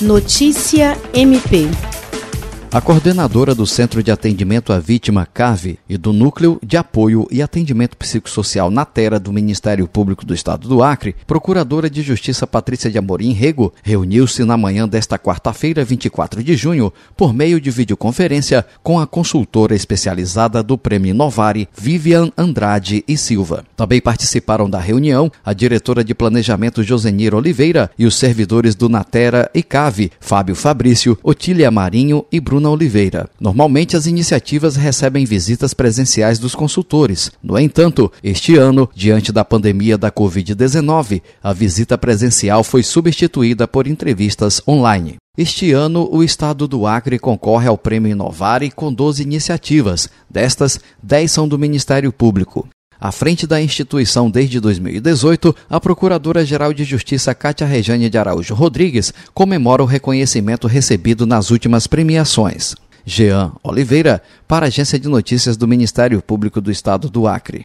Notícia MP. A coordenadora do Centro de Atendimento à Vítima, CAVE, e do Núcleo de Apoio e Atendimento Psicossocial na Terra do Ministério Público do Estado do Acre, Procuradora de Justiça Patrícia de Amorim Rego, reuniu-se na manhã desta quarta-feira, 24 de junho, por meio de videoconferência com a consultora especializada do Prêmio Novari, Vivian Andrade e Silva. Também participaram da reunião a diretora de Planejamento Josenir Oliveira e os servidores do Natera e CAVE, Fábio Fabrício, Otília Marinho e Bruna Oliveira. Normalmente as iniciativas recebem visitas presenciais dos consultores. No entanto, este ano, diante da pandemia da Covid-19, a visita presencial foi substituída por entrevistas online. Este ano, o estado do Acre concorre ao Prêmio Inovare com 12 iniciativas. Destas, 10 são do Ministério Público. À frente da instituição desde 2018, a Procuradora-Geral de Justiça Cátia Rejane de Araújo Rodrigues comemora o reconhecimento recebido nas últimas premiações. Jean Oliveira, para a Agência de Notícias do Ministério Público do Estado do Acre.